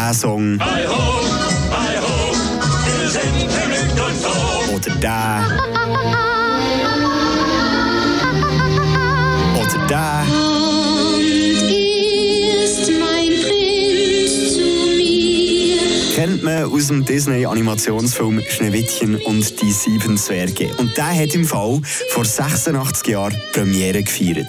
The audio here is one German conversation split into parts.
der Song. Hi ho, hi ho, und froh. Oder der. Oder der. ist mein Prinz zu mir. Kennt man aus dem Disney-Animationsfilm Schneewittchen und die sieben Zwerge. Und der hat im Fall vor 86 Jahren Premiere gefeiert.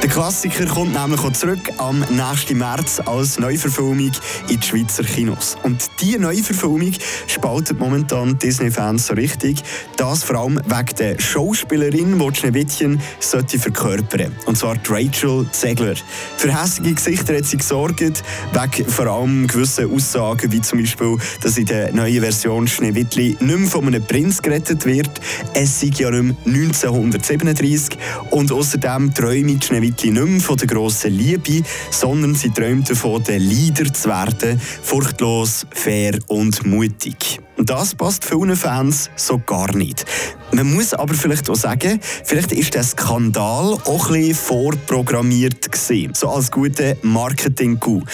Der Klassiker kommt nämlich auch zurück am nächsten März als Neuverfilmung in die Schweizer Kinos. Und diese Neuverfilmung spaltet momentan Disney-Fans so richtig. Das vor allem wegen der Schauspielerin, die Schneewittchen sollte verkörpern Und zwar Rachel Zegler. Für hässliche Gesichter hat sie gesorgt, wegen vor allem gewissen Aussagen, wie zum Beispiel, dass in der neuen Version Schneewittli nicht mehr von einem Prinz gerettet wird. Es sei ja nicht mehr 1937. Und außerdem träume die Schneewittli nicht mehr von der grossen Liebe, sondern sie träumt davon, der Leader zu werden, furchtlos, fair und mutig. Das passt vielen Fans so gar nicht. Man muss aber vielleicht auch sagen, vielleicht ist der Skandal auch ein bisschen vorprogrammiert gewesen. So als guter Marketing-Coup.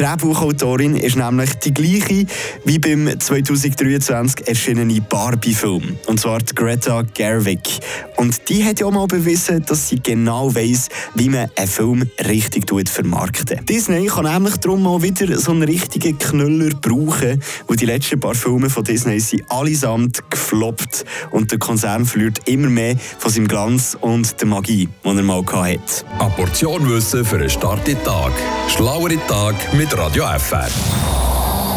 Drehbuchautorin ist nämlich die gleiche wie beim 2023 erschienenen Barbie-Film. Und zwar die Greta Gerwig. Und die hat ja auch mal bewiesen, dass sie genau weiss, wie man einen Film richtig tut vermarkten. Disney kann nämlich darum mal wieder so einen richtigen Knüller brauchen, wo die letzten paar Filme von Disney sind allesamt gefloppt und der Konzern verliert immer mehr von seinem Glanz und der Magie, die er mal hatte. Eine Portion Wissen für einen starken Tag. Schlauere Tag mit Radio FR.